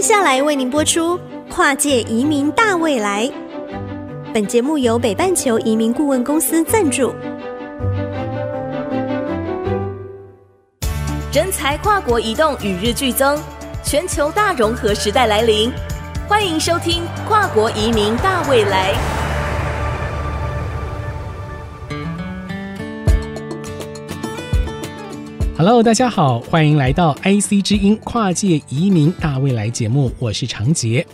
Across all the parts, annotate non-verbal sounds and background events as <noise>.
接下来为您播出《跨界移民大未来》。本节目由北半球移民顾问公司赞助。人才跨国移动与日俱增，全球大融合时代来临。欢迎收听《跨国移民大未来》。Hello，大家好，欢迎来到 IC 之音跨界移民大未来节目，我是常杰。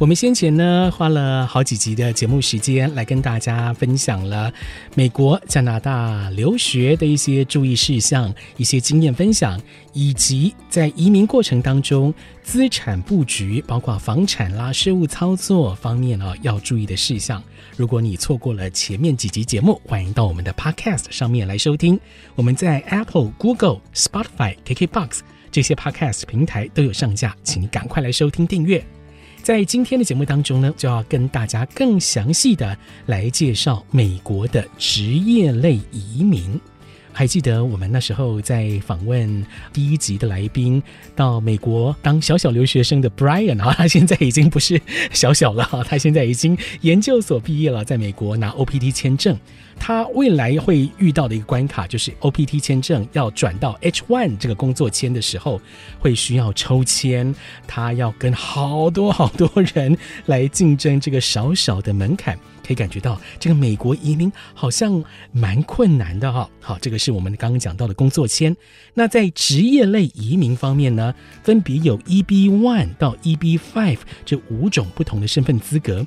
我们先前呢花了好几集的节目时间来跟大家分享了美国、加拿大留学的一些注意事项、一些经验分享，以及在移民过程当中资产布局，包括房产啦、税务操作方面呢要注意的事项。如果你错过了前面几集节目，欢迎到我们的 Podcast 上面来收听。我们在 Apple、Google、Spotify、KKBox 这些 Podcast 平台都有上架，请你赶快来收听订阅。在今天的节目当中呢，就要跟大家更详细的来介绍美国的职业类移民。还记得我们那时候在访问第一集的来宾，到美国当小小留学生的 Brian 啊，他现在已经不是小小了，他现在已经研究所毕业了，在美国拿 OPT 签证。他未来会遇到的一个关卡就是 OPT 签证要转到 H1 这个工作签的时候，会需要抽签，他要跟好多好多人来竞争这个小小的门槛。可以感觉到这个美国移民好像蛮困难的哈。好，这个是我们刚刚讲到的工作签。那在职业类移民方面呢，分别有 EB One 到 EB Five 这五种不同的身份资格。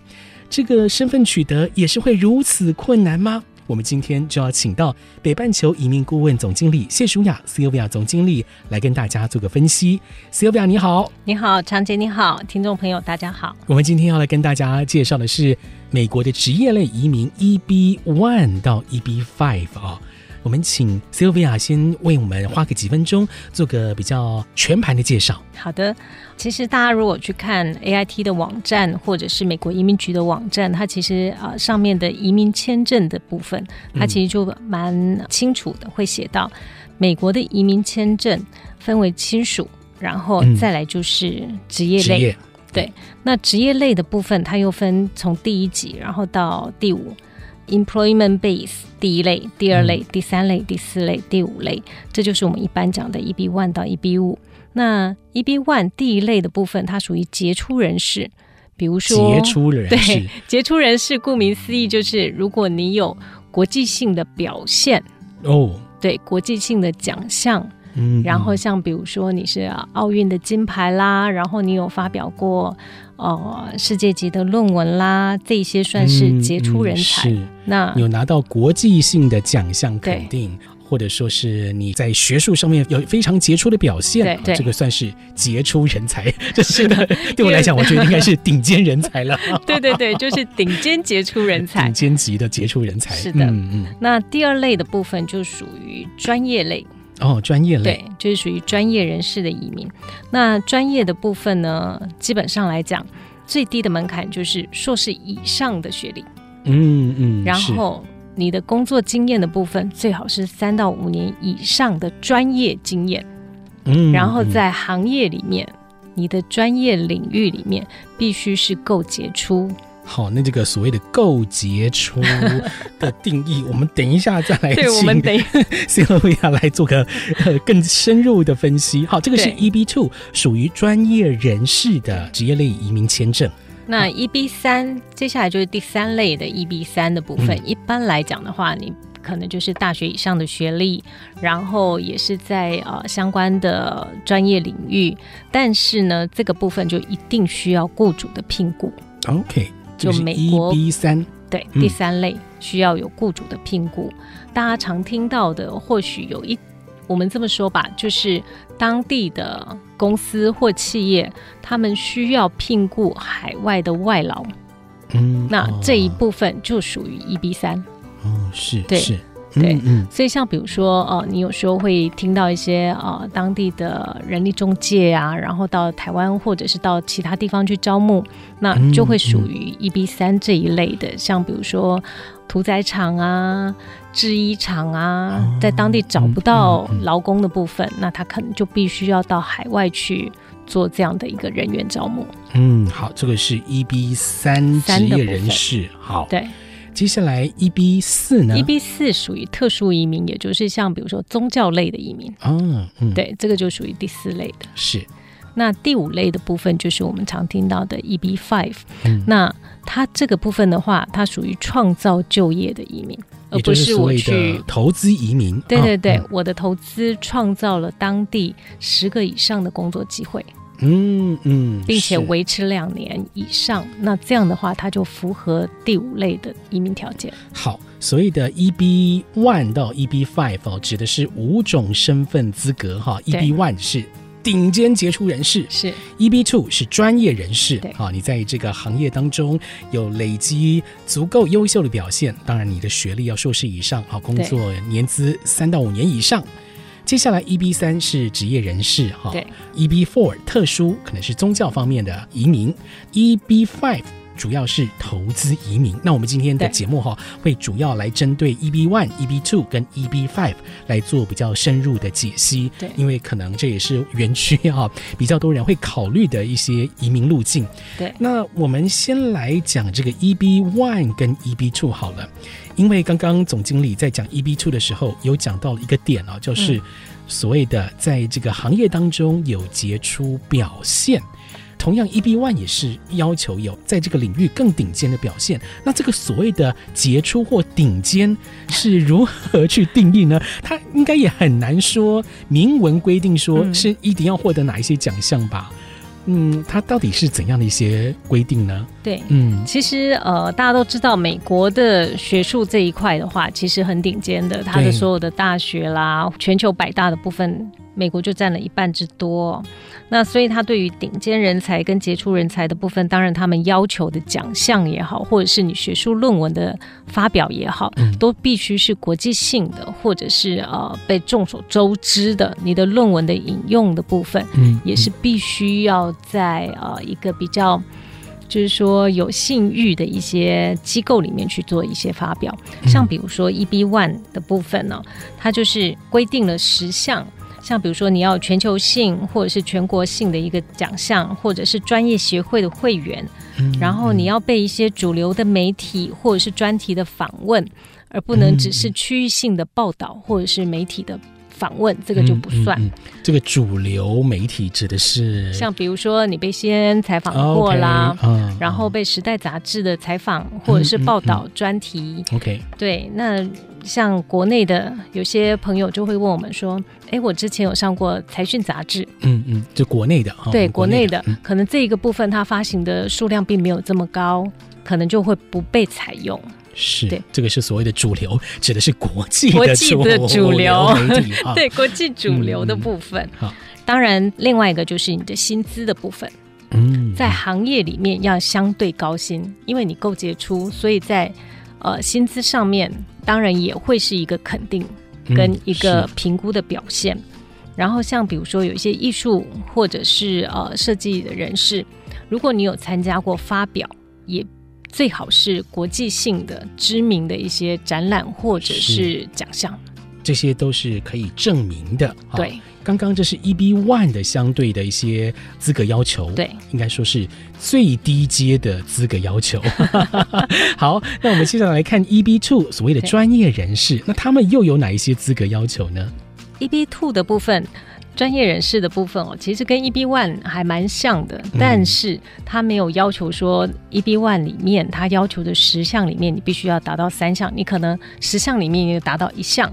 这个身份取得也是会如此困难吗？我们今天就要请到北半球移民顾问总经理谢淑雅 Sylvia 总经理来跟大家做个分析。Sylvia 你好，你好，长姐你好，听众朋友大家好。我们今天要来跟大家介绍的是美国的职业类移民 EB one 到 EB five 啊。我们请 Sylvia 先为我们花个几分钟做个比较全盘的介绍。好的，其实大家如果去看 AIT 的网站或者是美国移民局的网站，它其实啊、呃、上面的移民签证的部分，它其实就蛮清楚的，会写到美国的移民签证分为亲属，然后再来就是职业类。嗯、对，那职业类的部分，它又分从第一级然后到第五。Employment base 第一类、第二类、第三类、第四类、第五类，这就是我们一般讲的 EB one 到 EB 五。那 EB one 第一类的部分，它属于杰出人士，比如说杰出人士，对，杰出人士，顾名思义就是如果你有国际性的表现。哦，对，国际性的奖项。嗯，然后像比如说你是奥运的金牌啦，然后你有发表过呃世界级的论文啦，这些算是杰出人才。嗯嗯、是，那有拿到国际性的奖项肯定，或者说是你在学术上面有非常杰出的表现，对，这个算是杰出人才。这 <laughs> 是的，对我来讲，我觉得应该是顶尖人才了。<laughs> 对对对，就是顶尖杰出人才，<laughs> 顶尖级的杰出人才。是的，嗯嗯。那第二类的部分就属于专业类。哦，专业类对，就是属于专业人士的移民。那专业的部分呢，基本上来讲，最低的门槛就是硕士以上的学历。嗯嗯。然后你的工作经验的部分，最好是三到五年以上的专业经验。嗯。然后在行业里面，你的专业领域里面必须是够杰出。好，那这个所谓的够杰出的定义，我们等一下再来请。对，我们等 <laughs> Sylvia 来做个呃更深入的分析。好，这个是 EB two，属于专业人士的职业类移民签证。那 EB 三，接下来就是第三类的 EB 三的部分。嗯、一般来讲的话，你可能就是大学以上的学历，然后也是在呃相关的专业领域，但是呢，这个部分就一定需要雇主的聘雇。OK。就美国 EB 三。对、嗯、第三类需要有雇主的聘雇，大家常听到的或许有一，我们这么说吧，就是当地的公司或企业，他们需要聘雇海外的外劳，嗯，那这一部分就属于一 B 三，哦，是，对。是。对，嗯嗯，所以像比如说，呃，你有时候会听到一些呃当地的人力中介啊，然后到台湾或者是到其他地方去招募，那就会属于 EB 三这一类的，像比如说屠宰场啊、制衣厂啊，在当地找不到劳工的部分，那他可能就必须要到海外去做这样的一个人员招募。嗯，好，这个是 EB 三职业人士。好，对。接下来 EB 四呢？EB 四属于特殊移民，也就是像比如说宗教类的移民。哦，嗯，对，这个就属于第四类的。是。那第五类的部分就是我们常听到的 EB five，嗯，那它这个部分的话，它属于创造就业的移民，而不是我去投资移民。对对对，哦，我的投资创造了当地十个以上的工作机会。嗯嗯，并且维持两年以上，那这样的话，它就符合第五类的移民条件。好，所谓的 EB one 到 EB five 哦，指的是五种身份资格哈。EB one 是顶尖杰出人士，是 EB two 是专业人士，好，你在这个行业当中有累积足够优秀的表现，当然你的学历要硕士以上，好，工作年资三到五年以上。接下来，EB 三是职业人士哈，对，EB four 特殊可能是宗教方面的移民，EB five。主要是投资移民。那我们今天的节目哈，会主要来针对 EB one、EB two 跟 EB five 来做比较深入的解析。对，因为可能这也是园区哈比较多人会考虑的一些移民路径。对，那我们先来讲这个 EB one 跟 EB two 好了，因为刚刚总经理在讲 EB two 的时候有讲到了一个点啊，就是所谓的在这个行业当中有杰出表现。同样，EB One 也是要求有在这个领域更顶尖的表现。那这个所谓的杰出或顶尖是如何去定义呢？<laughs> 它应该也很难说明文规定说是一定要获得哪一些奖项吧？嗯，它到底是怎样的一些规定呢？对，嗯，其实呃，大家都知道美国的学术这一块的话，其实很顶尖的，它的所有的大学啦，全球百大的部分。美国就占了一半之多，那所以他对于顶尖人才跟杰出人才的部分，当然他们要求的奖项也好，或者是你学术论文的发表也好，都必须是国际性的，或者是呃被众所周知的。你的论文的引用的部分，也是必须要在呃一个比较，就是说有信誉的一些机构里面去做一些发表。像比如说 EB One 的部分呢，它就是规定了十项。像比如说，你要全球性或者是全国性的一个奖项，或者是专业协会的会员，然后你要被一些主流的媒体或者是专题的访问，而不能只是区域性的报道或者是媒体的访问，这个就不算。嗯嗯嗯、这个主流媒体指的是，像比如说你被先采访过啦，okay, 嗯、然后被《时代》杂志的采访或者是报道专题。OK，对，那。像国内的有些朋友就会问我们说：“哎，我之前有上过财讯杂志，嗯嗯，就国内的，对，国内的，可能这一个部分它发行的数量并没有这么高，可能就会不被采用。是，对，这个是所谓的主流，指的是国际国际的主流媒体，<laughs> 对，国际主流的部分。好，当然，另外一个就是你的薪资的部分，嗯，在行业里面要相对高薪，因为你够杰出，所以在呃薪资上面。当然也会是一个肯定跟一个评估的表现。嗯、然后像比如说有一些艺术或者是呃设计的人士，如果你有参加过发表，也最好是国际性的知名的一些展览或者是奖项。这些都是可以证明的。对，刚刚这是 EB one 的相对的一些资格要求。对，应该说是最低阶的资格要求。<laughs> 好，那我们接下来看 EB two 所谓的专业人士，那他们又有哪一些资格要求呢？EB two 的部分，专业人士的部分哦，其实跟 EB one 还蛮像的，但是他没有要求说 EB one 里面他要求的十项里面你必须要达到三项，你可能十项里面你达到一项。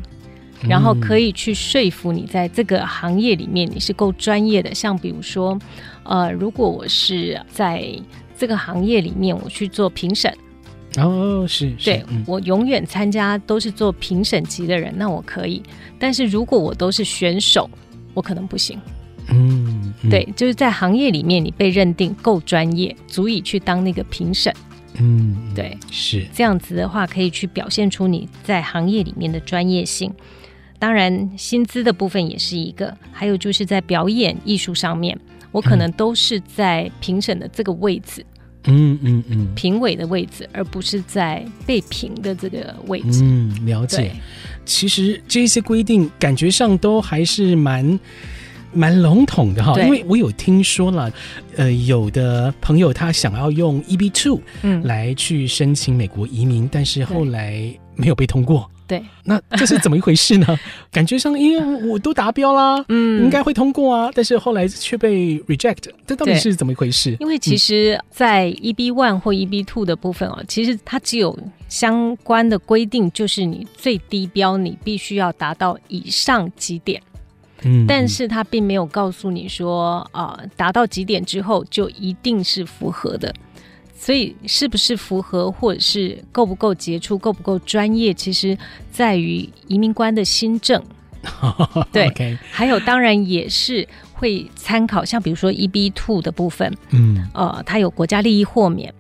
然后可以去说服你，在这个行业里面你是够专业的。像比如说，呃，如果我是在这个行业里面，我去做评审，哦，是，是对，嗯，我永远参加都是做评审级的人，那我可以。但是如果我都是选手，我可能不行。嗯，嗯对，就是在行业里面你被认定够专业，足以去当那个评审。嗯，对，是这样子的话，可以去表现出你在行业里面的专业性。当然，薪资的部分也是一个，还有就是在表演艺术上面，我可能都是在评审的这个位置，嗯嗯嗯嗯，评委的位置，而不是在被评的这个位置。嗯，了解。其实这些规定感觉上都还是蛮。蛮笼统的哈，对因为我有听说了，呃，有的朋友他想要用 EB two 嗯，来去申请美国移民，但是后来没有被通过。对，那这是怎么一回事呢？<laughs> 感觉上，因为我都达标啦，嗯应该会通过啊，但是后来却被 reject，这到底是怎么一回事？因为其实，在 EB one 或 EB two 的部分哦，其实它只有相关的规定，就是你最低标你必须要达到以上几点，嗯，但是它并没有告诉你说，啊、呃，达到几点之后就一定是符合的。所以是不是符合，或者是够不够杰出、够不够专业，其实在于移民官的新政。<laughs> 对还有当然也是会参考，像比如说 EB two 的部分，嗯呃，它有国家利益豁免。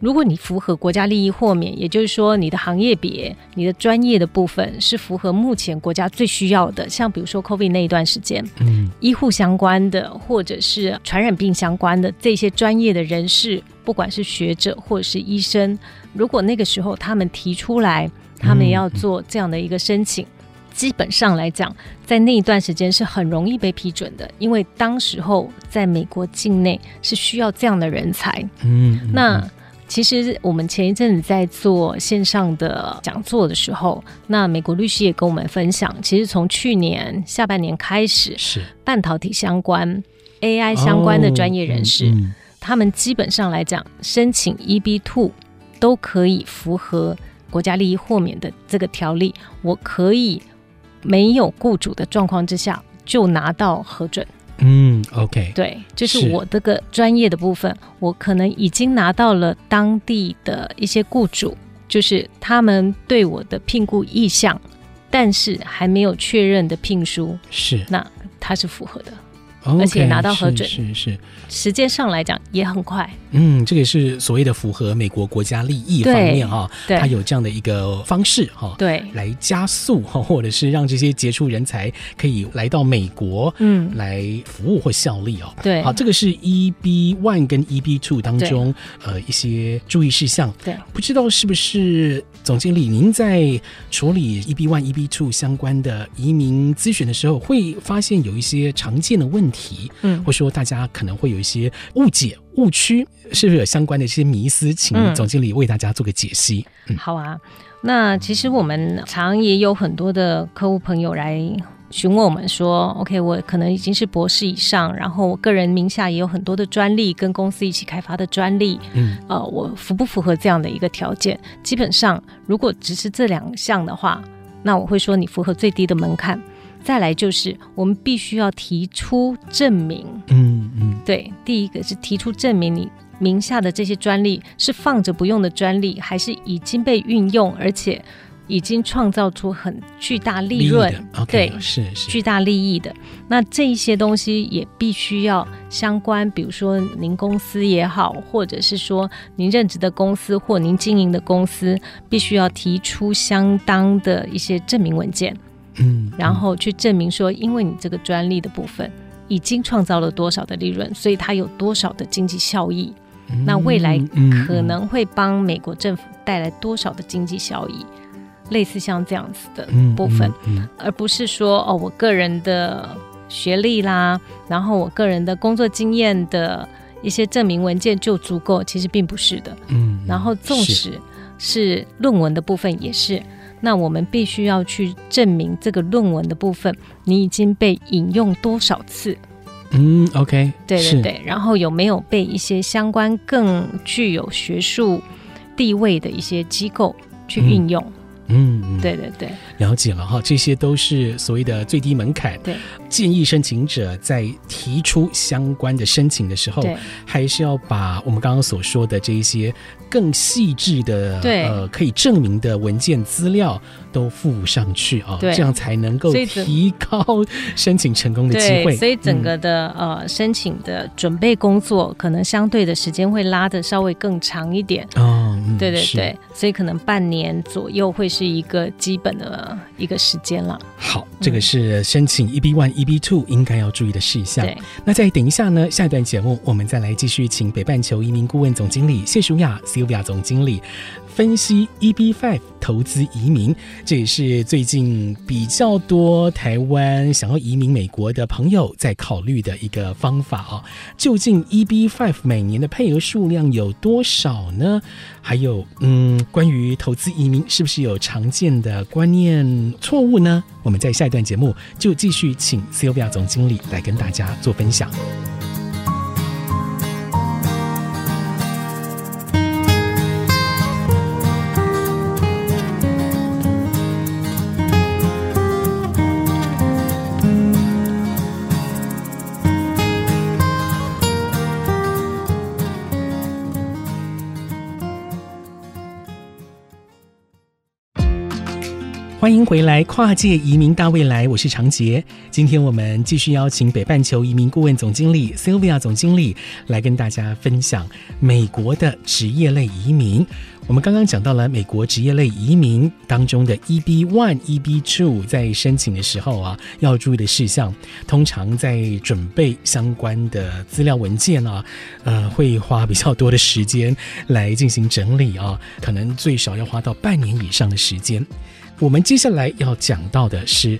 如果你符合国家利益豁免，也就是说你的行业别、你的专业的部分是符合目前国家最需要的，像比如说 COVID 那一段时间，嗯医护相关的或者是传染病相关的这些专业的人士，不管是学者或者是医生，如果那个时候他们提出来，他们要做这样的一个申请，基本上来讲，在那一段时间是很容易被批准的，因为当时候在美国境内是需要这样的人才。嗯，嗯那其实我们前一阵子在做线上的讲座的时候，那美国律师也跟我们分享，其实从去年下半年开始，是半导体相关、AI 相关的专业人士，哦嗯他们基本上来讲，申请 EB two 都可以符合国家利益豁免的这个条例，我可以没有雇主的状况之下就拿到核准。嗯，OK，对，就是是。我这个专业的部分，我可能已经拿到了当地的一些雇主，就是他们对我的聘雇意向，但是还没有确认的聘书，是，那它是符合的。而且拿到核准是是是，时间上来讲也很快，嗯，这个是所谓的符合美国国家利益方面哈，对。它有这样的一个方式哈，对，来加速哈，或者是让这些杰出人才可以来到美国，嗯，来服务或效力哦。对。好，这个是 EB one 跟 EB two 当中呃一些注意事项。对，不知道是不是总经理您在处理 EB one、EB two 相关的移民咨询的时候，会发现有一些常见的问题，嗯或说大家可能会有一些误解、误区，是不是有相关的一些迷思？请总经理为大家做个解析。嗯，好啊。那其实我们常也有很多的客户朋友来询问我们说，OK，我可能已经是博士以上，然后我个人名下也有很多的专利，跟公司一起开发的专利，嗯，呃，我符不符合这样的一个条件？基本上，如果只是这两项的话，那我会说你符合最低的门槛。再来就是，我们必须要提出证明。嗯嗯，对，第一个是提出证明你名下的这些专利是放着不用的专利，还是已经被运用，而且已经创造出很巨大利润，对，是是巨大利益的。那这一些东西也必须要相关，比如说您公司也好，或者是说您任职的公司或您经营的公司，必须要提出相当的一些证明文件。嗯，然后去证明说，因为你这个专利的部分已经创造了多少的利润，所以它有多少的经济效益，嗯那未来嗯可能会帮美国政府带来多少的经济效益，类似像这样子的部分，嗯嗯而不是说哦，我个人的学历啦，然后我个人的工作经验的一些证明文件就足够，其实并不是的。嗯，然后纵使是论文的部分也是。那我们必须要去证明这个论文的部分，你已经被引用多少次？嗯，OK，对对对，然后有没有被一些相关更具有学术地位的一些机构去运用？嗯，嗯对对对，了解了哈，这些都是所谓的最低门槛。对，建议申请者在提出相关的申请的时候，还是要把我们刚刚所说的这一些更细致的对呃可以证明的文件资料都附上去啊，对这样才能够提高申请成功的机会。所以整个嗯的、呃申请的准备工作，可能相对的时间会拉的稍微更长一点。哦，嗯对对对，所以可能半年左右会是一个基本的一个时间了。好，这个是申请 EB one、EB two 应该要注意的事项。那再等一下呢，下一段节目我们再来继续请北半球移民顾问总经理谢淑雅 Sylvia 总经理分析 EB5 投资移民，这也是最近比较多台湾想要移民美国的朋友在考虑的一个方法哦。究竟 EB5 每年的配额数量有多少呢？还有，嗯，关于投资移民是不是有常见的观念错误呢？我们在下一段节目就继续请 Sylvia 总经理来跟大家做分享。欢迎回来，跨界移民大未来，我是长杰。今天我们继续邀请北半球移民顾问总经理 Sylvia 总经理来跟大家分享美国的职业类移民。我们刚刚讲到了美国职业类移民当中的 EB One、EB Two，在申请的时候啊，要注意的事项，通常在准备相关的资料文件啊，呃，会花比较多的时间来进行整理啊，可能最少要花到半年以上的时间。我们接下来要讲到的是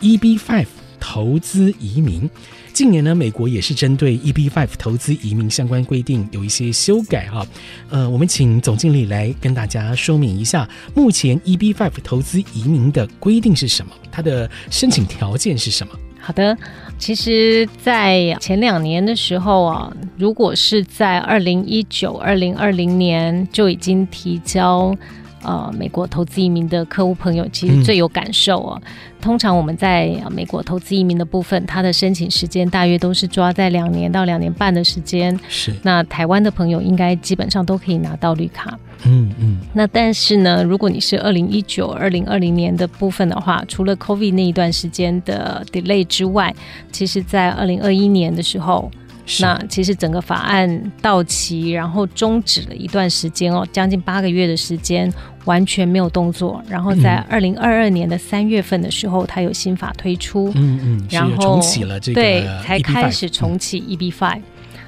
EB5 投资移民。近年呢，美国也是针对 EB5 投资移民相关规定有一些修改哈。呃，我们请总经理来跟大家说明一下，目前 EB5 投资移民的规定是什么？它的申请条件是什么？好的，其实，在前两年的时候啊，如果是在二零一九、二零二零年就已经提交。呃，美国投资移民的客户朋友其实最有感受哦。嗯、通常我们在美国投资移民的部分，它的申请时间大约都是抓在两年到两年半的时间。是。那台湾的朋友应该基本上都可以拿到绿卡。嗯嗯。那但是呢，如果你是二零一九、二零二零年的部分的话，除了 COVID 那一段时间的 delay 之外，其实在二零二一年的时候。那其实整个法案到期，然后终止了一段时间哦，将近八个月的时间完全没有动作。然后在二零二二年的三月份的时候，它有新法推出，嗯嗯，然后重启了这个对，才开始重启 EB five，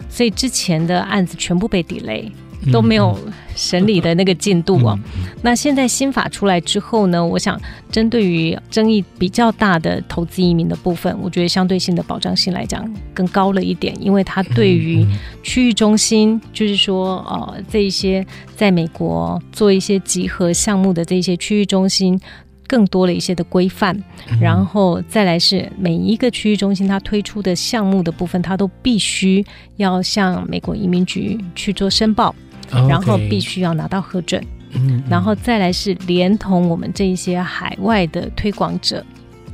所以之前的案子全部被 delay。都没有审理的那个进度哦。那现在新法出来之后呢，我想针对于争议比较大的投资移民的部分，我觉得相对性的保障性来讲更高了一点，因为它对于区域中心，就是说呃这一些在美国做一些集合项目的这些区域中心，更多了一些的规范。然后再来是每一个区域中心它推出的项目的部分，它都必须要向美国移民局去做申报。然后必须要拿到核准，嗯，然后再来是连同我们这一些海外的推广者、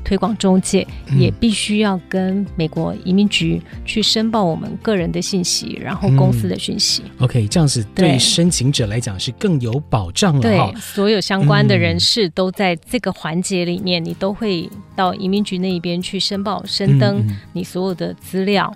推广中介，也必须要跟美国移民局去申报我们个人的信息，然后公司的讯息。OK，这样子对申请者来讲是更有保障了。对，所有相关的人士都在这个环节里面，你都会到移民局那一边去申报、申登你所有的资料。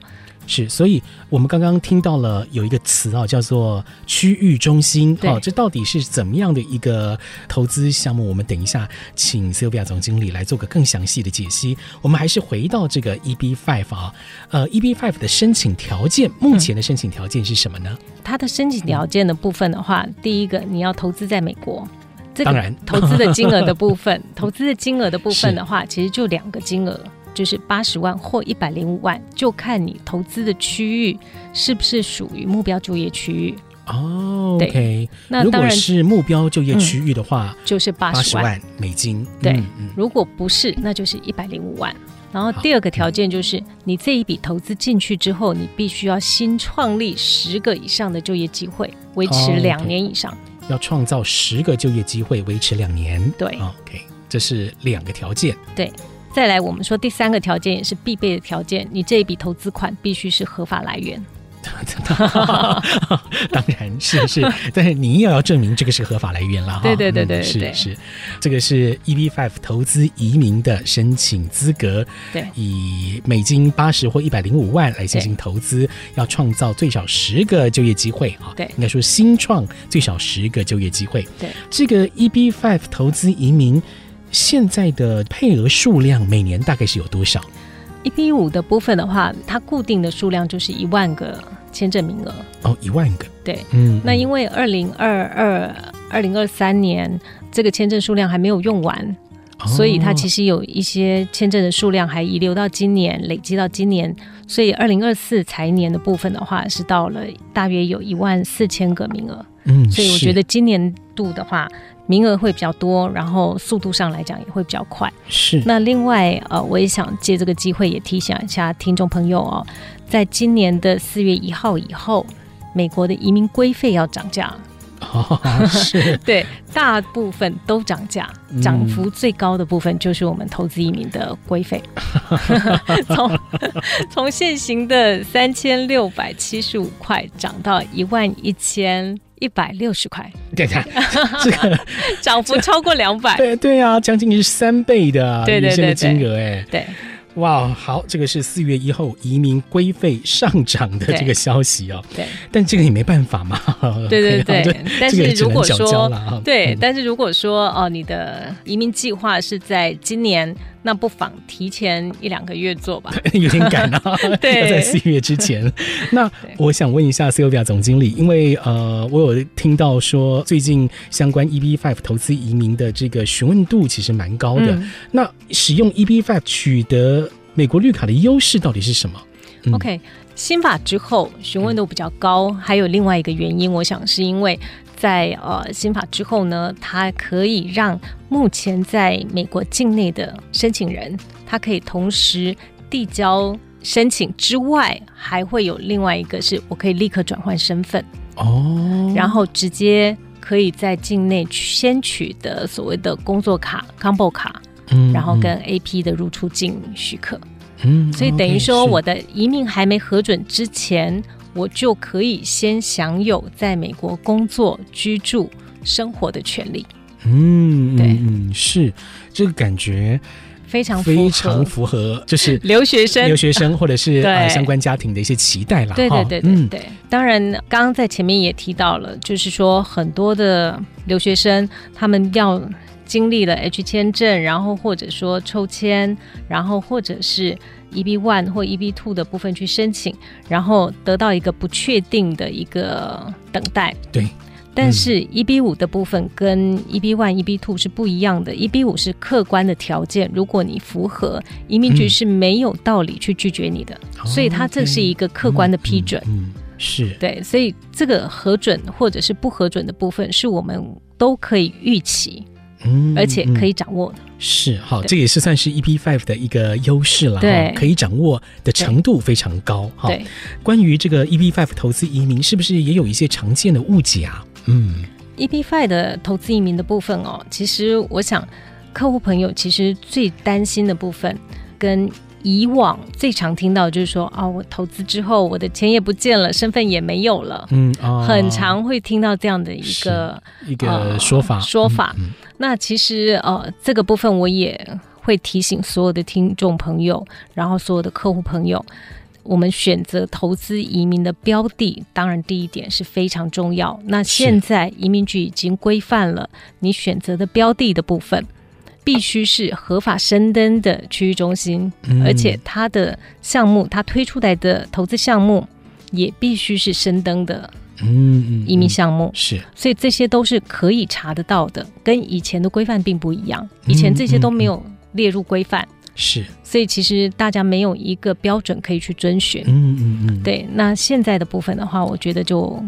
是，所以我们刚刚听到了有一个词啊，叫做区域中心。好，这到底是怎么样的一个投资项目？我们等一下请 Sylvia 总经理来做个更详细的解析。我们还是回到这个 EB Five 啊，呃，EB Five 的申请条件，目前的申请条件是什么呢？它的申请条件的部分的话，嗯、第一个你要投资在美国，这个、当然投资的金额的部分，<laughs> 投资的金额的部分的话，其实就两个金额。就是八十万或一百零五万，就看你投资的区域是不是属于目标就业区域哦。OK，那如果是目标就业区域的话，嗯、就是八十万美金。对，嗯、如果不是，那就是一百零五万。然后第二个条件就是，你这一笔投资进去之后，你必须要新创立十个以上的就业机会，维持两年以上。要创造十个就业机会，维持两年。对，OK，这是两个条件。对。再来，我们说第三个条件也是必备的条件，你这一笔投资款必须是合法来源。<laughs> 当然是是，<laughs> 但是你也要证明这个是合法来源了哈。对对对对，是是，这个是 EB Five 投资移民的申请资格。对，以美金八十或一百零五万来进行投资，要创造最少十个就业机会啊。对，应该说新创最少十个就业机会。对，这个 EB Five 投资移民。现在的配额数量每年大概是有多少一比五的部分的话，它固定的数量就是一万个签证名额。哦，一万个。对，嗯，那因为二零二二二零二三年这个签证数量还没有用完。所以它其实有一些签证的数量还遗留到今年，累积到今年，所以二零二四财年的部分的话是到了大约有一万四千个名额。嗯，所以我觉得今年度的话名额会比较多，然后速度上来讲也会比较快。是。那另外呃，我也想借这个机会也提醒一下听众朋友哦，在今年的四月一号以后，美国的移民规费要涨价。哦，是 <laughs> 对，大部分都涨价，涨幅最高的部分就是我们投资移民的规费，<laughs> 从从现行的三千六百七十五块涨到一万一千一百六十块，对的，<laughs> 这个涨幅超过两百，对对啊，将近是三倍的对对对。金额哎，对。哇，好，这个是四月一号移民规费上涨的这个消息哦。对，但这个也没办法嘛。对对 <laughs> 对，对但是如果说对，嗯、但是如果说哦，你的移民计划是在今年。那不妨提前一两个月做吧，<laughs> 有点赶啊。<laughs> 对，要在四月之前。那我想问一下 Sylvia 总经理，因为呃，我有听到说最近相关 EB Five 投资移民的这个询问度其实蛮高的。嗯、那使用 EB Five 取得美国绿卡的优势到底是什么？嗯、OK，新法之后询问度比较高，还有另外一个原因，我想是因为。在呃新法之后呢，它可以让目前在美国境内的申请人，他可以同时递交申请之外，还会有另外一个是我可以立刻转换身份哦，然后直接可以在境内先取得所谓的工作卡 Combo 卡，嗯，然后跟 AP 的入出境许可，嗯，所以等于说我的移民还没核准之前。我就可以先享有在美国工作、居住、生活的权利。嗯，对，嗯，是这个感觉非常非常符合，就是留学生、留学生或者是 <laughs> 呃相关家庭的一些期待了。对对对对对。当然，刚刚在前面也提到了，就是说很多的留学生他们要经历了 H 签证，然后或者说抽签，然后或者是。EB one 或 EB two 的部分去申请，然后得到一个不确定的一个等待。对，但是 EB 五的部分跟 EB one、EB two 是不一样的。EB 五是客观的条件，如果你符合，移民局是没有道理去拒绝你的，嗯、所以它这是一个客观的批准。嗯，嗯，嗯，是对，所以这个核准或者是不核准的部分，是我们都可以预期。嗯，而且可以掌握的。是好，这也是算是 EB5 的一个优势了对，可以掌握的程度非常高哈。对，关于这个 EB5 投资移民，是不是也有一些常见的误解啊？嗯，EB5 的投资移民的部分哦，其实我想客户朋友其实最担心的部分跟。以往最常听到就是说啊，我投资之后，我的钱也不见了，身份也没有了。嗯，哦、很常会听到这样的一个一个说法。呃、说法。嗯嗯、那其实呃，这个部分我也会提醒所有的听众朋友，然后所有的客户朋友，我们选择投资移民的标的，当然第一点是非常重要。那现在移民局已经规范了你选择的标的的部分。必须是合法申登的区域中心，嗯、而且它的项目，它推出来的投资项目也必须是申登的，嗯，移民项目、嗯嗯、是，所以这些都是可以查得到的，跟以前的规范并不一样，以前这些都没有列入规范，是、嗯，嗯、所以其实大家没有一个标准可以去遵循，嗯嗯嗯，对，那现在的部分的话，我觉得就。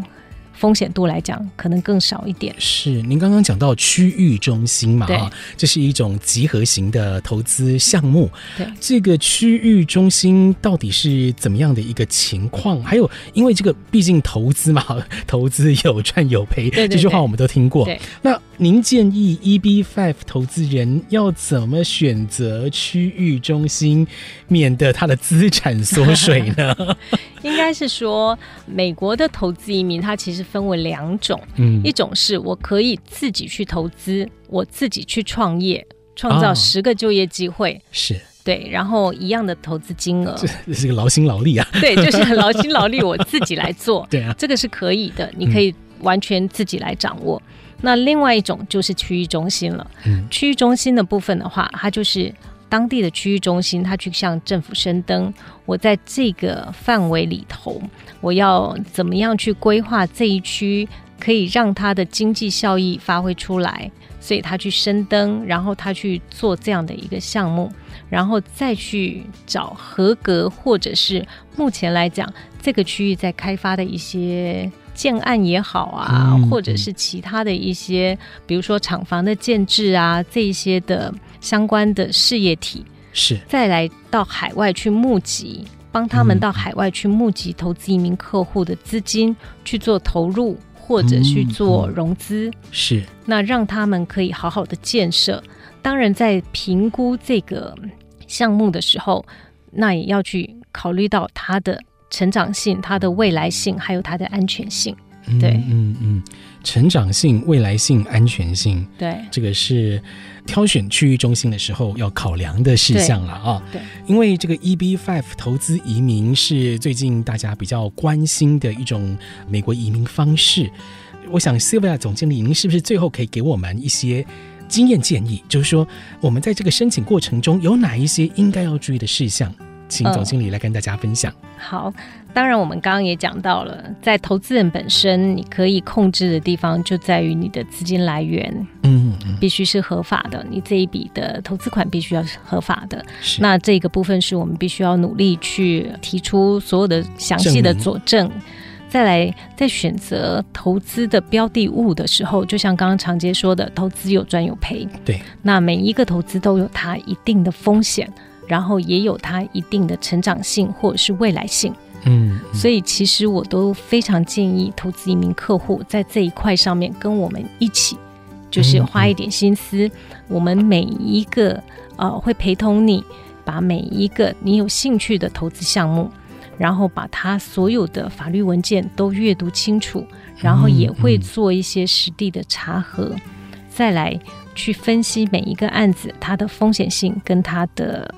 风险度来讲，可能更少一点。是，您刚刚讲到区域中心嘛，对这是一种集合型的投资项目。对，这个区域中心到底是怎么样的一个情况？还有，因为这个毕竟投资嘛，<laughs> 投资有赚有赔，对对对，这句话我们都听过。对，那您建议 EB Five 投资人要怎么选择区域中心，免得他的资产缩水呢？<laughs> 应该是说，美国的投资移民它其实分为两种，嗯，一种是我可以自己去投资，我自己去创业，创造十个就业机会，哦、是对，然后一样的投资金额，这是个劳心劳力啊，<laughs> 对，就是劳心劳力，我自己来做，<laughs> 对啊，这个是可以的，你可以完全自己来掌握。嗯、那另外一种就是区域中心了，嗯，区域中心的部分的话，它就是。当地的区域中心，他去向政府申登。我在这个范围里头，我要怎么样去规划这一区可以让它的经济效益发挥出来，所以他去深登，然后他去做这样的一个项目，然后再去找合格或者是目前来讲这个区域在开发的一些建案也好啊，嗯、或者是其他的一些，比如说厂房的建制啊，这一些的相关的事业体，是再来到海外去募集，帮他们到海外去募集投资移民客户的资金去做投入。或者去做融资，嗯嗯、是那让他们可以好好的建设。当然，在评估这个项目的时候，那也要去考虑到它的成长性、它的未来性，还有它的安全性。对，嗯嗯，嗯，成长性、未来性、安全性，对，这个是挑选区域中心的时候要考量的事项了啊。对，因为这个 EB Five 投资移民是最近大家比较关心的一种美国移民方式。我想 Sylvia 总经理，您是不是最后可以给我们一些经验建议？就是说，我们在这个申请过程中有哪一些应该要注意的事项？请总经理来跟大家分享。嗯、好。当然，我们刚刚也讲到了，在投资人本身，你可以控制的地方就在于你的资金来源，嗯，嗯，必须是合法的，你这一笔的投资款必须要是合法的。是。那这个部分是我们必须要努力去提出所有的详细的佐证。证再来，在选择投资的标的物的时候，就像刚刚常杰说的，投资有赚有赔。对。那每一个投资都有它一定的风险，然后也有它一定的成长性或者是未来性。嗯，所以其实我都非常建议投资移民客户在这一块上面跟我们一起，就是花一点心思。我们每一个呃会陪同你，把每一个你有兴趣的投资项目，然后把它所有的法律文件都阅读清楚，然后也会做一些实地的查核，再来去分析每一个案子它的风险性跟它的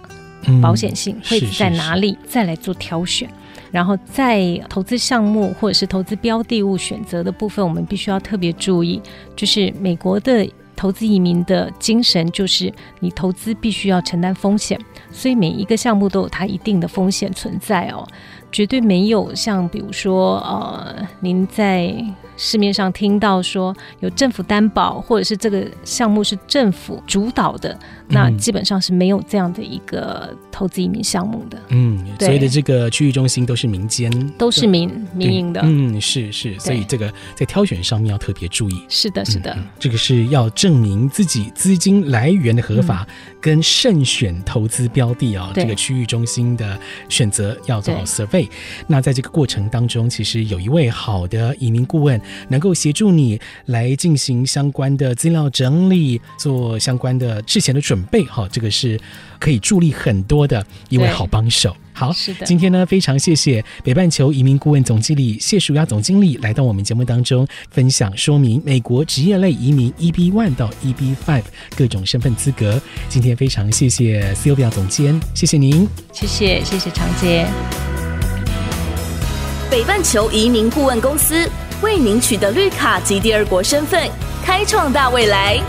保险性会在哪里，再来做挑选。然后在投资项目或者是投资标的物选择的部分，我们必须要特别注意，就是美国的投资移民的精神，就是你投资必须要承担风险，所以每一个项目都有它一定的风险存在哦，绝对没有像比如说呃，您在。市面上听到说有政府担保，或者是这个项目是政府主导的，那基本上是没有这样的一个投资移民项目的。嗯，所有的这个区域中心都是民间，都是民民营的。嗯，是是，所以这个在挑选上面要特别注意。是的，是的，嗯，这个是要证明自己资金来源的合法，嗯，跟慎选投资标的啊，哦。这个区域中心的选择要做好 survey。那在这个过程当中，其实有一位好的移民顾问。能够协助你来进行相关的资料整理，做相关的事前的准备，哈，这个是可以助力很多的一位好帮手。好，是的。今天呢，非常谢谢北半球移民顾问总经理谢淑雅总经理来到我们节目当中，分享说明美国职业类移民 EB one 到 EB five 各种身份资格。今天非常谢谢 Sylvia 总监，谢谢您，谢谢谢谢长杰。北半球移民顾问公司。为您取得绿卡及第二国身份，开创大未来。